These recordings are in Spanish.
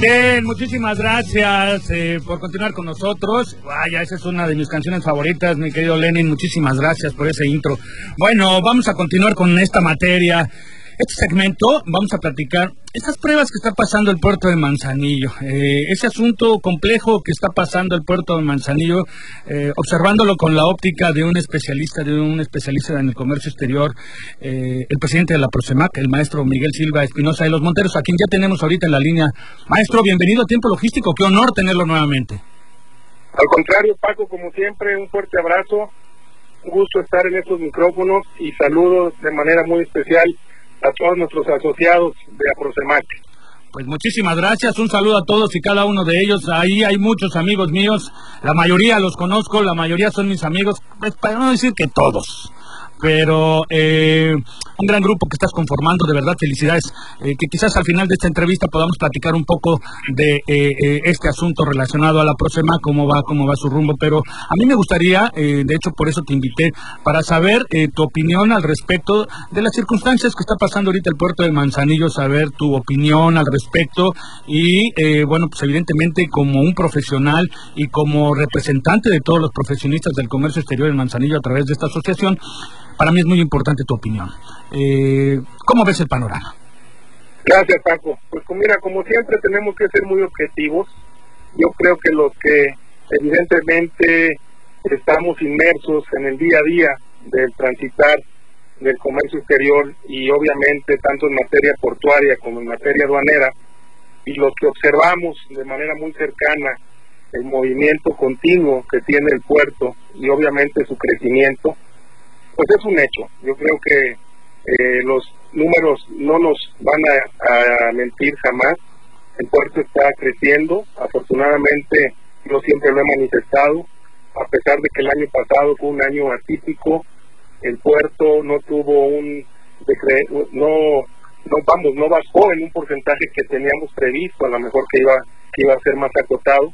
Bien, muchísimas gracias eh, por continuar con nosotros. Vaya, esa es una de mis canciones favoritas, mi querido Lenin. Muchísimas gracias por ese intro. Bueno, vamos a continuar con esta materia. Este segmento vamos a platicar estas pruebas que está pasando el puerto de Manzanillo, eh, ese asunto complejo que está pasando el puerto de Manzanillo, eh, observándolo con la óptica de un especialista, de un especialista en el comercio exterior, eh, el presidente de la Prosemac, el maestro Miguel Silva Espinosa de los Monteros, a quien ya tenemos ahorita en la línea. Maestro, bienvenido a Tiempo Logístico, qué honor tenerlo nuevamente. Al contrario, Paco, como siempre, un fuerte abrazo, un gusto estar en estos micrófonos y saludos de manera muy especial a todos nuestros asociados de Aprosemac. Pues muchísimas gracias, un saludo a todos y cada uno de ellos. Ahí hay muchos amigos míos, la mayoría los conozco, la mayoría son mis amigos, pues para no decir que todos pero eh, un gran grupo que estás conformando, de verdad, felicidades. Eh, que quizás al final de esta entrevista podamos platicar un poco de eh, este asunto relacionado a la Prosema, cómo va, cómo va su rumbo, pero a mí me gustaría, de hecho por eso te invité, para saber tu opinión al respecto de las circunstancias que está pasando ahorita el puerto de Manzanillo, saber tu opinión al respecto y, bueno, pues evidentemente como un profesional y como representante de todos los profesionistas del comercio exterior en Manzanillo a través de esta asociación, para mí es muy importante tu opinión. Eh, ¿Cómo ves el panorama? Gracias, Paco. Pues mira, como siempre tenemos que ser muy objetivos. Yo creo que los que evidentemente estamos inmersos en el día a día del transitar del comercio exterior y obviamente tanto en materia portuaria como en materia aduanera, y los que observamos de manera muy cercana el movimiento continuo que tiene el puerto y obviamente su crecimiento, pues es un hecho. Yo creo que eh, los números no nos van a, mentir jamás. El puerto está creciendo. Afortunadamente, yo siempre lo he manifestado. A pesar de que el año pasado fue un año atípico, el puerto no tuvo un no no vamos no bajó en un porcentaje que teníamos previsto a lo mejor que iba que iba a ser más acotado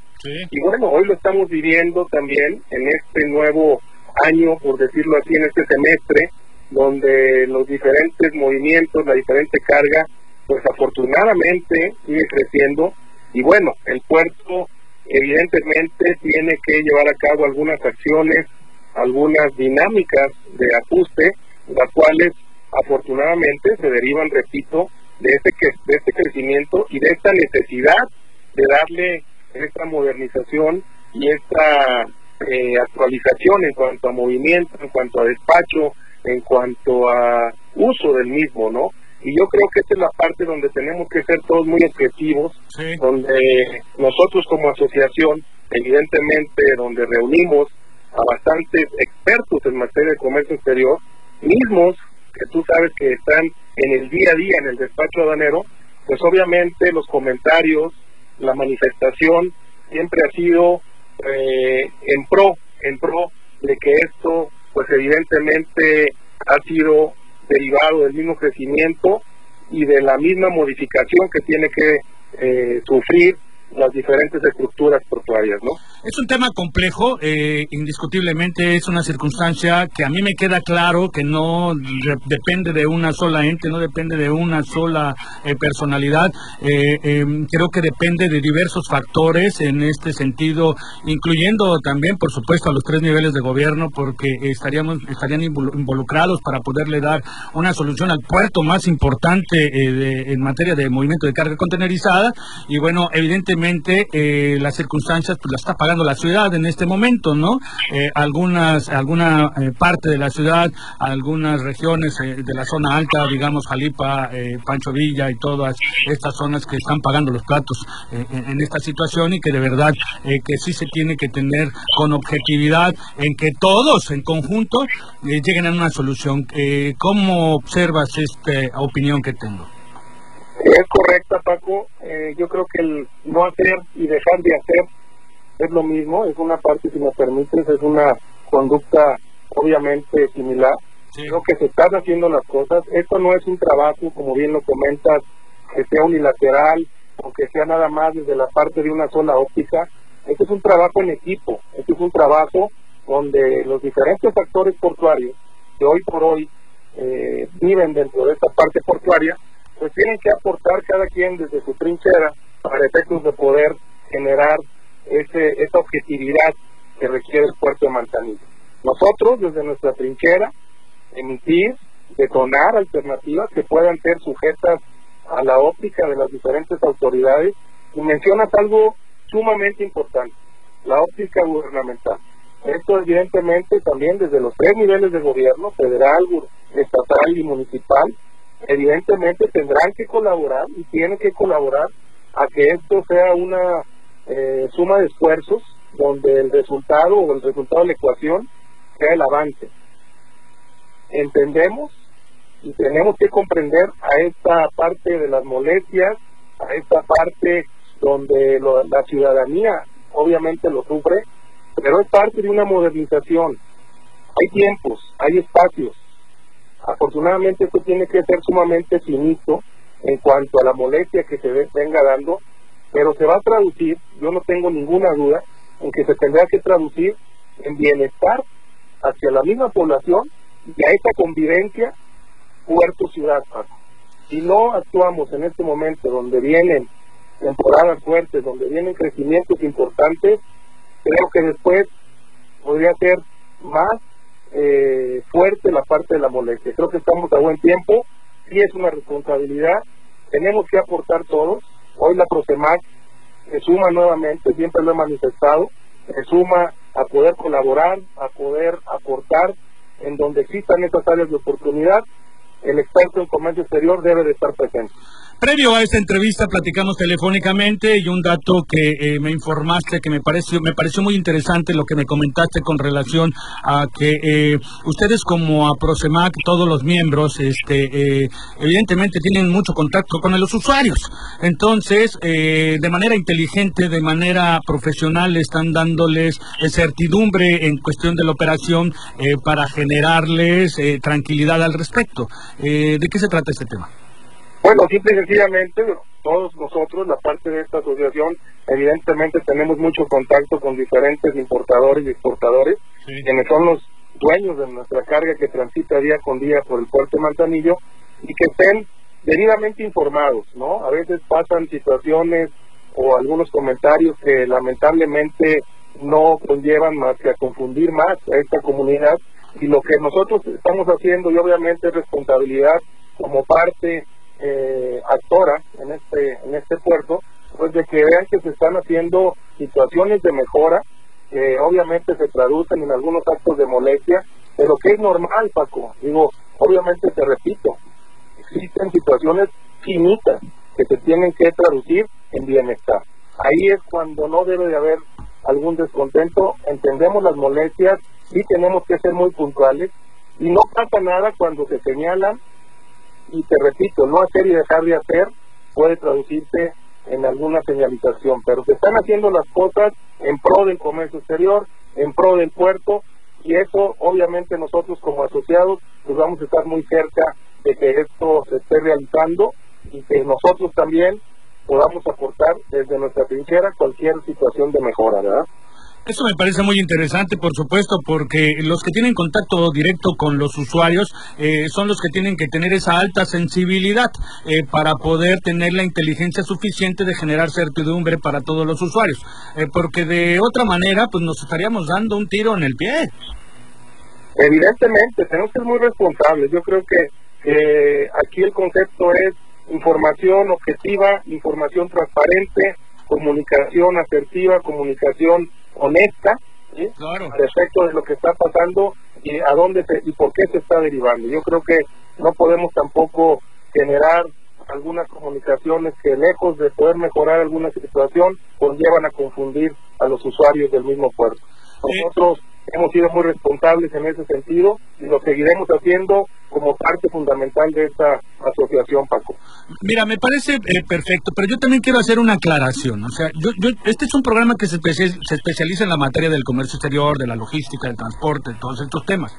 y bueno hoy lo estamos viviendo también en este nuevo año, por decirlo así, en este semestre, donde los diferentes movimientos, la diferente carga, pues afortunadamente sigue creciendo. Y bueno, el puerto evidentemente tiene que llevar a cabo algunas acciones, algunas dinámicas de ajuste, las cuales afortunadamente se derivan, repito, de este, de este crecimiento y de esta necesidad de darle esta modernización y esta eh, actualización en cuanto a movimiento, en cuanto a despacho, en cuanto a uso del mismo, ¿no? Y yo creo que esta es la parte donde tenemos que ser todos muy objetivos, donde nosotros como asociación, evidentemente, donde reunimos a bastantes expertos en materia de comercio exterior, mismos que tú sabes que están en el día a día en el despacho aduanero, pues obviamente los comentarios, la manifestación siempre ha sido eh, en pro, en pro de que esto, pues evidentemente ha sido derivado del mismo crecimiento y de la misma modificación que tiene que eh, sufrir las diferentes estructuras portuarias, ¿no? Es un tema complejo, eh, indiscutiblemente es una circunstancia que a mí me queda claro que no depende de una sola ente, no depende de una sola eh, personalidad. Eh, em, creo que depende de diversos factores en este sentido, incluyendo también, por supuesto, a los tres niveles de gobierno, porque estaríamos estarían involucrados para poderle dar una solución al puerto más importante en materia de movimiento de carga contenerizada. Y bueno, evidentemente las circunstancias pues las está pagando la ciudad en este momento, ¿no? Eh, algunas, alguna eh, parte de la ciudad, algunas regiones eh, de la zona alta, digamos Jalipa, Pancho Villa y todas estas zonas que están pagando los platos en esta situación y que de verdad que sí se tiene que tener con objetividad en que todos en conjunto lleguen a una solución. ¿Cómo observas esta opinión que tengo? Es correcta, Paco. yo creo que el no hacer y dejar de hacer es lo mismo, es una parte, si me permites, es una conducta obviamente similar. Creo que se están haciendo las cosas. Esto no es un trabajo, como bien lo comentas, que sea unilateral o que sea nada más desde la parte de una sola óptica. Este es un trabajo en equipo. Este es un trabajo donde los diferentes actores portuarios que hoy por hoy eh, viven dentro de esta parte portuaria, pues tienen que aportar cada quien desde su trinchera para efectos de poder generar esa objetividad que requiere el puerto de Manzanillo. Nosotros, desde nuestra trinchera, emitir, detonar alternativas que puedan ser sujetas a la óptica de las diferentes autoridades y mencionas algo sumamente importante, la óptica gubernamental. Esto evidentemente también desde los tres niveles de gobierno, federal, estatal y municipal, evidentemente tendrán que colaborar y tienen que colaborar a que esto sea una eh, suma de esfuerzos donde el resultado o el resultado de la ecuación sea el avance. Entendemos y tenemos que comprender a esta parte de las molestias, a esta parte donde la ciudadanía obviamente lo sufre, pero es parte de una modernización. Hay tiempos, hay espacios. Afortunadamente esto tiene que ser sumamente finito en cuanto a la molestia que se venga dando, pero se va a traducir, yo no tengo ninguna duda, en que se tendrá que traducir en bienestar hacia la misma población y a esa convivencia puerto-ciudad. Si no actuamos en este momento donde vienen temporadas fuertes, donde vienen crecimientos importantes, creo que después podría ser más eh, fuerte la parte de la molestia. Creo que estamos a buen tiempo, sí es una responsabilidad, tenemos que aportar todos. Hoy la Prosemac se suma nuevamente, siempre lo he manifestado, se suma a poder colaborar, a poder aportar en donde existan estas áreas de oportunidad, el experto en comercio exterior debe de estar presente. Previo a esta entrevista platicamos telefónicamente y un dato que eh, me informaste que me pareció me pareció muy interesante lo que me comentaste con relación a que eh, ustedes como Aprosemac todos los miembros este eh, evidentemente tienen mucho contacto con los usuarios. Entonces de manera inteligente de manera profesional están dándoles certidumbre en cuestión de la operación para generarles tranquilidad al respecto. De qué se trata este tema bueno, simple y sencillamente, todos nosotros, la parte de esta asociación, evidentemente tenemos mucho contacto con diferentes importadores y exportadores, quienes son los dueños de nuestra carga que transita día con día por el puerto de Manzanillo y que estén debidamente informados, ¿no? A veces pasan situaciones o algunos comentarios que lamentablemente no conllevan más que a confundir más a esta comunidad y lo que nosotros estamos haciendo y obviamente es responsabilidad como parte eh, actora en este, en este puerto, pues de que vean que se están haciendo situaciones de mejora, que obviamente se traducen en algunos actos de molestia, pero que es normal, Paco. Digo, obviamente te repito, existen situaciones finitas que se tienen que traducir en bienestar. Ahí es cuando no debe de haber algún descontento, entendemos las molestias y tenemos que ser muy puntuales y no pasa nada cuando se señalan y te repito, no hacer y dejar de hacer puede traducirse en alguna señalización, pero se están haciendo las cosas en pro del comercio exterior, en pro del puerto, y eso obviamente nosotros como asociados pues vamos a estar muy cerca de que esto se esté realizando y que nosotros también podamos aportar desde nuestra trinchera cualquier situación de mejora, ¿verdad? Eso me parece muy interesante, por supuesto, porque los que tienen contacto directo con los usuarios eh, son los que tienen que tener esa alta sensibilidad eh, para poder tener la inteligencia suficiente de generar certidumbre para todos los usuarios, eh, porque de otra manera, pues nos estaríamos dando un tiro en el pie. Evidentemente, tenemos que ser muy responsables. Yo creo que aquí el concepto es información objetiva, información transparente, comunicación asertiva, comunicación honesta respecto de lo que está pasando y a dónde y por qué se está derivando. Yo creo que no podemos tampoco generar algunas comunicaciones que lejos de poder mejorar alguna situación conllevan a confundir a los usuarios del mismo puerto. Nosotros hemos sido muy responsables en ese sentido y lo seguiremos haciendo como parte fundamental de esta asociación, Paco. Mira, me parece eh, perfecto, pero yo también quiero hacer una aclaración. O sea, yo, este es un programa que se, se especializa en la materia del comercio exterior, de la logística, del transporte, todos estos temas.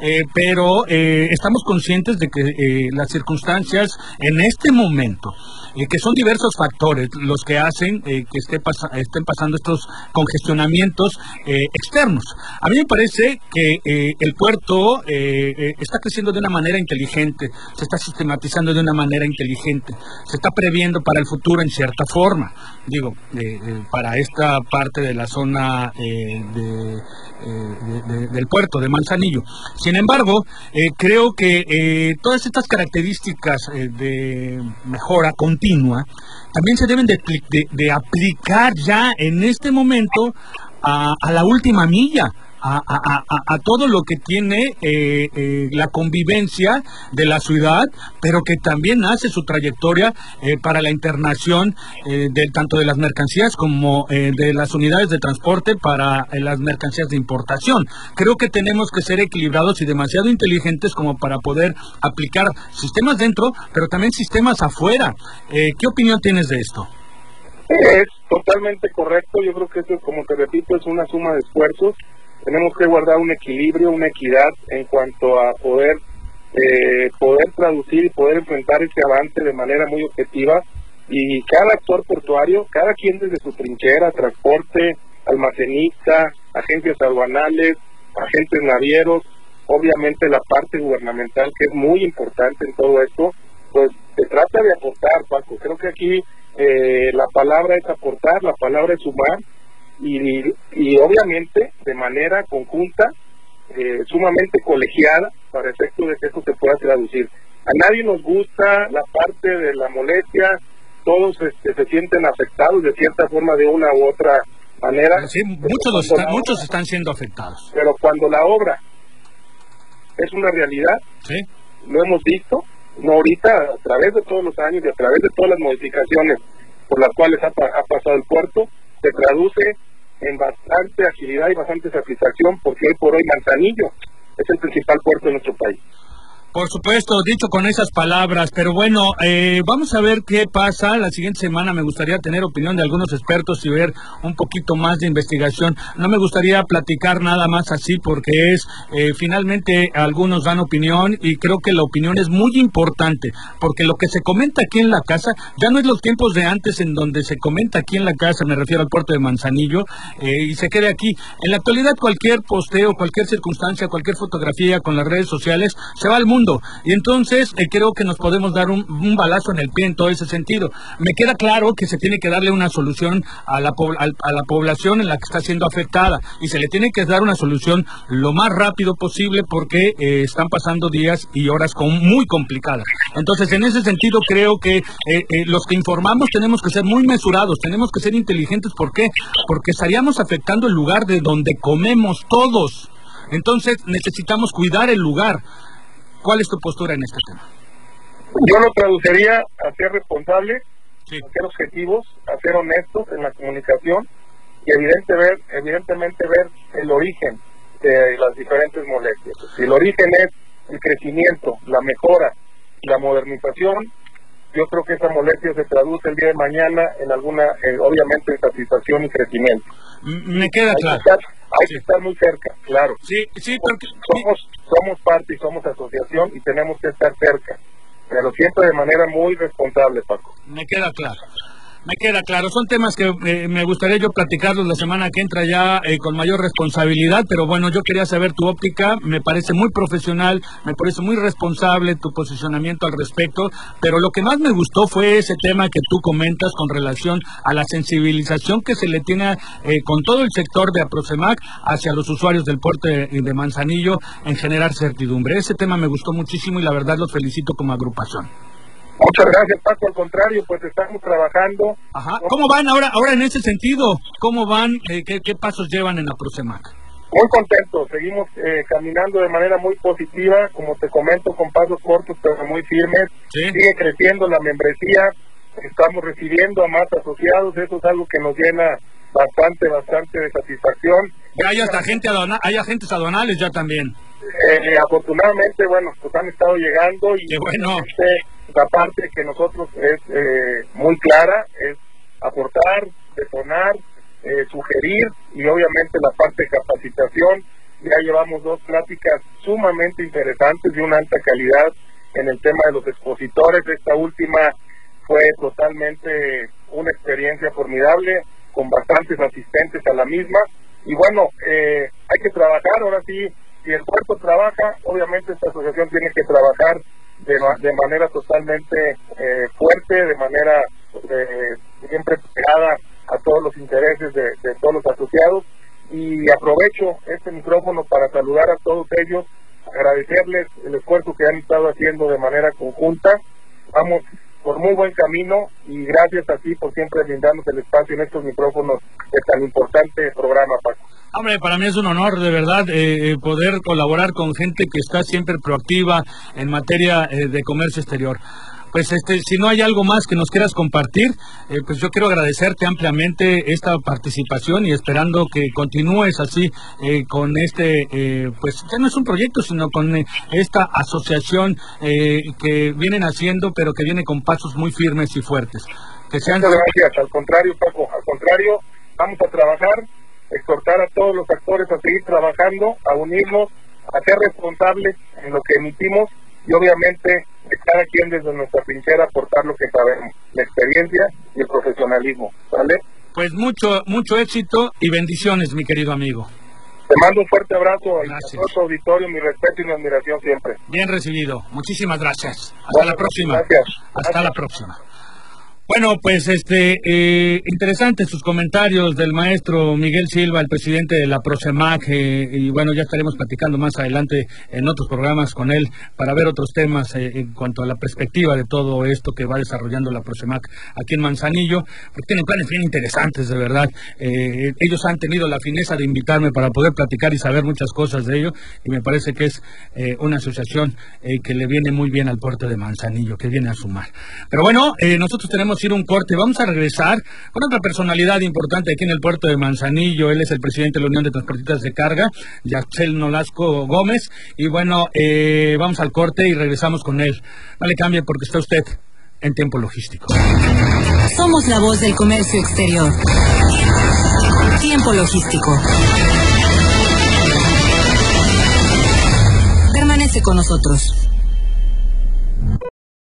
eh, pero eh, estamos conscientes de que eh, las circunstancias en este momento, que son diversos factores los que hacen que esté estén pasando estos congestionamientos externos. A mí me parece que el puerto está creciendo de una manera inteligente, se está sistematizando de una manera inteligente, se está previendo para el futuro en cierta forma, digo, para esta parte de la zona de eh, del puerto de Manzanillo. Sin embargo, eh, creo que eh, todas estas características de mejora continua también se deben de, aplicar ya en este momento a la última milla a, todo lo que tiene eh, eh, la convivencia de la ciudad, pero que también hace su trayectoria eh, para la internación del, tanto de las mercancías como de las unidades de transporte para las mercancías de importación. Creo que tenemos que ser equilibrados y demasiado inteligentes como para poder aplicar sistemas dentro, pero también sistemas afuera. ¿Qué opinión tienes de esto? Es totalmente correcto. Yo creo que esto, como te repito, es una suma de esfuerzos tenemos que guardar un equilibrio, una equidad en cuanto a poder eh, poder traducir y poder enfrentar ese avance de manera muy objetiva y cada actor portuario, cada quien desde su trinchera, transporte, almacenista, agencias aduanales, agentes navieros, obviamente la parte gubernamental que es muy importante en todo esto, pues se trata de aportar, Paco. Creo que aquí eh, la palabra es aportar, la palabra es sumar y, y obviamente de manera conjunta, eh, sumamente colegiada, para efecto de que esto se pueda traducir. A nadie nos gusta la parte de la molestia, todos este, se sienten afectados de cierta forma, de una u otra manera. Sí, muchos, están, muchos están siendo afectados. Pero cuando la obra es una realidad, ¿Sí? lo hemos visto, no ahorita, a través de todos los años y a través de todas las modificaciones por las cuales ha, ha pasado el puerto, se traduce en bastante agilidad y bastante satisfacción porque hoy por hoy Manzanillo es el principal puerto de nuestro país. Por supuesto, dicho con esas palabras, pero bueno, eh, vamos a ver qué pasa. La siguiente semana me gustaría tener opinión de algunos expertos y ver un poquito más de investigación. No me gustaría platicar nada más así porque es, eh, finalmente algunos dan opinión y creo que la opinión es muy importante porque lo que se comenta aquí en la casa ya no es los tiempos de antes en donde se comenta aquí en la casa, me refiero al puerto de Manzanillo, eh, y se quede aquí. En la actualidad cualquier posteo, cualquier circunstancia, cualquier fotografía con las redes sociales se va al mundo y entonces eh, creo que nos podemos dar un, balazo en el pie en todo ese sentido. Me queda claro que se tiene que darle una solución a la, a, la población en la que está siendo afectada y se le tiene que dar una solución lo más rápido posible porque eh, están pasando días y horas muy complicadas. Entonces, en ese sentido, creo que eh, los que informamos tenemos que ser muy mesurados, tenemos que ser inteligentes. ¿Por qué? Porque estaríamos afectando el lugar de donde comemos todos. Entonces necesitamos cuidar el lugar. ¿Cuál es tu postura en este tema? Yo lo traduciría a ser responsable, a ser objetivos, a ser honestos en la comunicación y evidente ver, evidentemente ver el origen de las diferentes molestias. Si el origen es el crecimiento, la mejora la modernización, yo creo que esa molestia se traduce el día de mañana en alguna, eh, obviamente, satisfacción y crecimiento. Me queda claro hay que estar muy cerca, claro. Sí, sí, porque... Somos, somos parte y somos asociación y tenemos que estar cerca, pero siempre de manera muy responsable, Paco. Me queda claro. Me queda claro, son temas que eh, me gustaría yo platicarlos la semana que entra ya eh, con mayor responsabilidad, pero bueno, yo quería saber tu óptica, me parece muy profesional, me parece muy responsable tu posicionamiento al respecto, pero lo que más me gustó fue ese tema que tú comentas con relación a la sensibilización que se le tiene eh, con todo el sector de Aprocemac hacia los usuarios del puerto de, de Manzanillo en generar certidumbre. Ese tema me gustó muchísimo y la verdad los felicito como agrupación. Muchas gracias, Paco. Al contrario, pues estamos trabajando. Ajá. ¿Cómo van ahora ahora en ese sentido? ¿Cómo van? Eh, qué, pasos llevan en la Prosemac? Muy contentos. Seguimos eh, caminando de manera muy positiva, como te comento, con pasos cortos pero muy firmes. Sigue creciendo la membresía. Estamos recibiendo a más asociados. Eso es algo que nos llena bastante, bastante de satisfacción. Ya hay hasta gente hay agentes aduanales ya también. Eh, afortunadamente, bueno, pues han estado llegando y Qué bueno. Este, la parte que nosotros es eh, muy clara, es aportar, detonar, eh, sugerir y obviamente la parte de capacitación ya llevamos dos pláticas sumamente interesantes de una alta calidad en el tema de los expositores. Esta última fue totalmente una experiencia formidable, con bastantes asistentes a la misma. Y bueno, eh, hay que trabajar, ahora sí, si el puerto trabaja, obviamente esta asociación tiene que trabajar de, de manera totalmente eh, fuerte, de manera eh, siempre pegada a todos los intereses de, de todos los asociados. Y aprovecho este micrófono para saludar a todos ellos, agradecerles el esfuerzo que han estado haciendo de manera conjunta. Vamos por muy buen camino y gracias a ti por siempre brindarnos el espacio en estos micrófonos de tan importante programa, Paco. Hombre, para mí es un honor, de verdad, eh, eh, poder colaborar con gente que está siempre proactiva en materia eh, de comercio exterior. Pues este, si no hay algo más que nos quieras compartir, eh, pues yo quiero agradecerte ampliamente esta participación y esperando que continúes así eh, con este, eh, pues ya no es un proyecto, sino con esta asociación que vienen haciendo, pero que viene con pasos muy firmes y fuertes. Que sean... Muchas gracias, al contrario, Paco, al contrario, vamos a trabajar, exhortar a todos los actores a seguir trabajando, a unirnos, a ser responsables en lo que emitimos y obviamente cada quien desde nuestra trinchera aportar lo que sabemos, la experiencia y el profesionalismo, ¿vale? Pues mucho, mucho éxito y bendiciones, mi querido amigo. Te mando un fuerte abrazo a todo tu auditorio, mi respeto y mi admiración siempre. Bien recibido. Muchísimas gracias. Hasta la próxima. Gracias. Hasta la próxima. Bueno, pues este eh, interesantes sus comentarios del maestro Miguel Silva, el presidente de la Prosemac, eh, y bueno, ya estaremos platicando más adelante en otros programas con él para ver otros temas eh, en cuanto a la perspectiva de todo esto que va desarrollando la Prosemac aquí en Manzanillo, porque tienen planes bien interesantes, de verdad. ellos han tenido la fineza de invitarme para poder platicar y saber muchas cosas de ello, y me parece que es una asociación que le viene muy bien al puerto de Manzanillo, que viene a sumar. Pero bueno, nosotros tenemos ir un corte. Vamos a regresar con otra personalidad importante aquí en el puerto de Manzanillo. Él es el presidente de la Unión de Transportistas de Carga, Yaxel Nolasco Gómez. Y bueno, eh, vamos al corte y regresamos con él. No le cambie porque está usted en tiempo logístico. Somos la voz del comercio exterior. Tiempo logístico. Permanece con nosotros.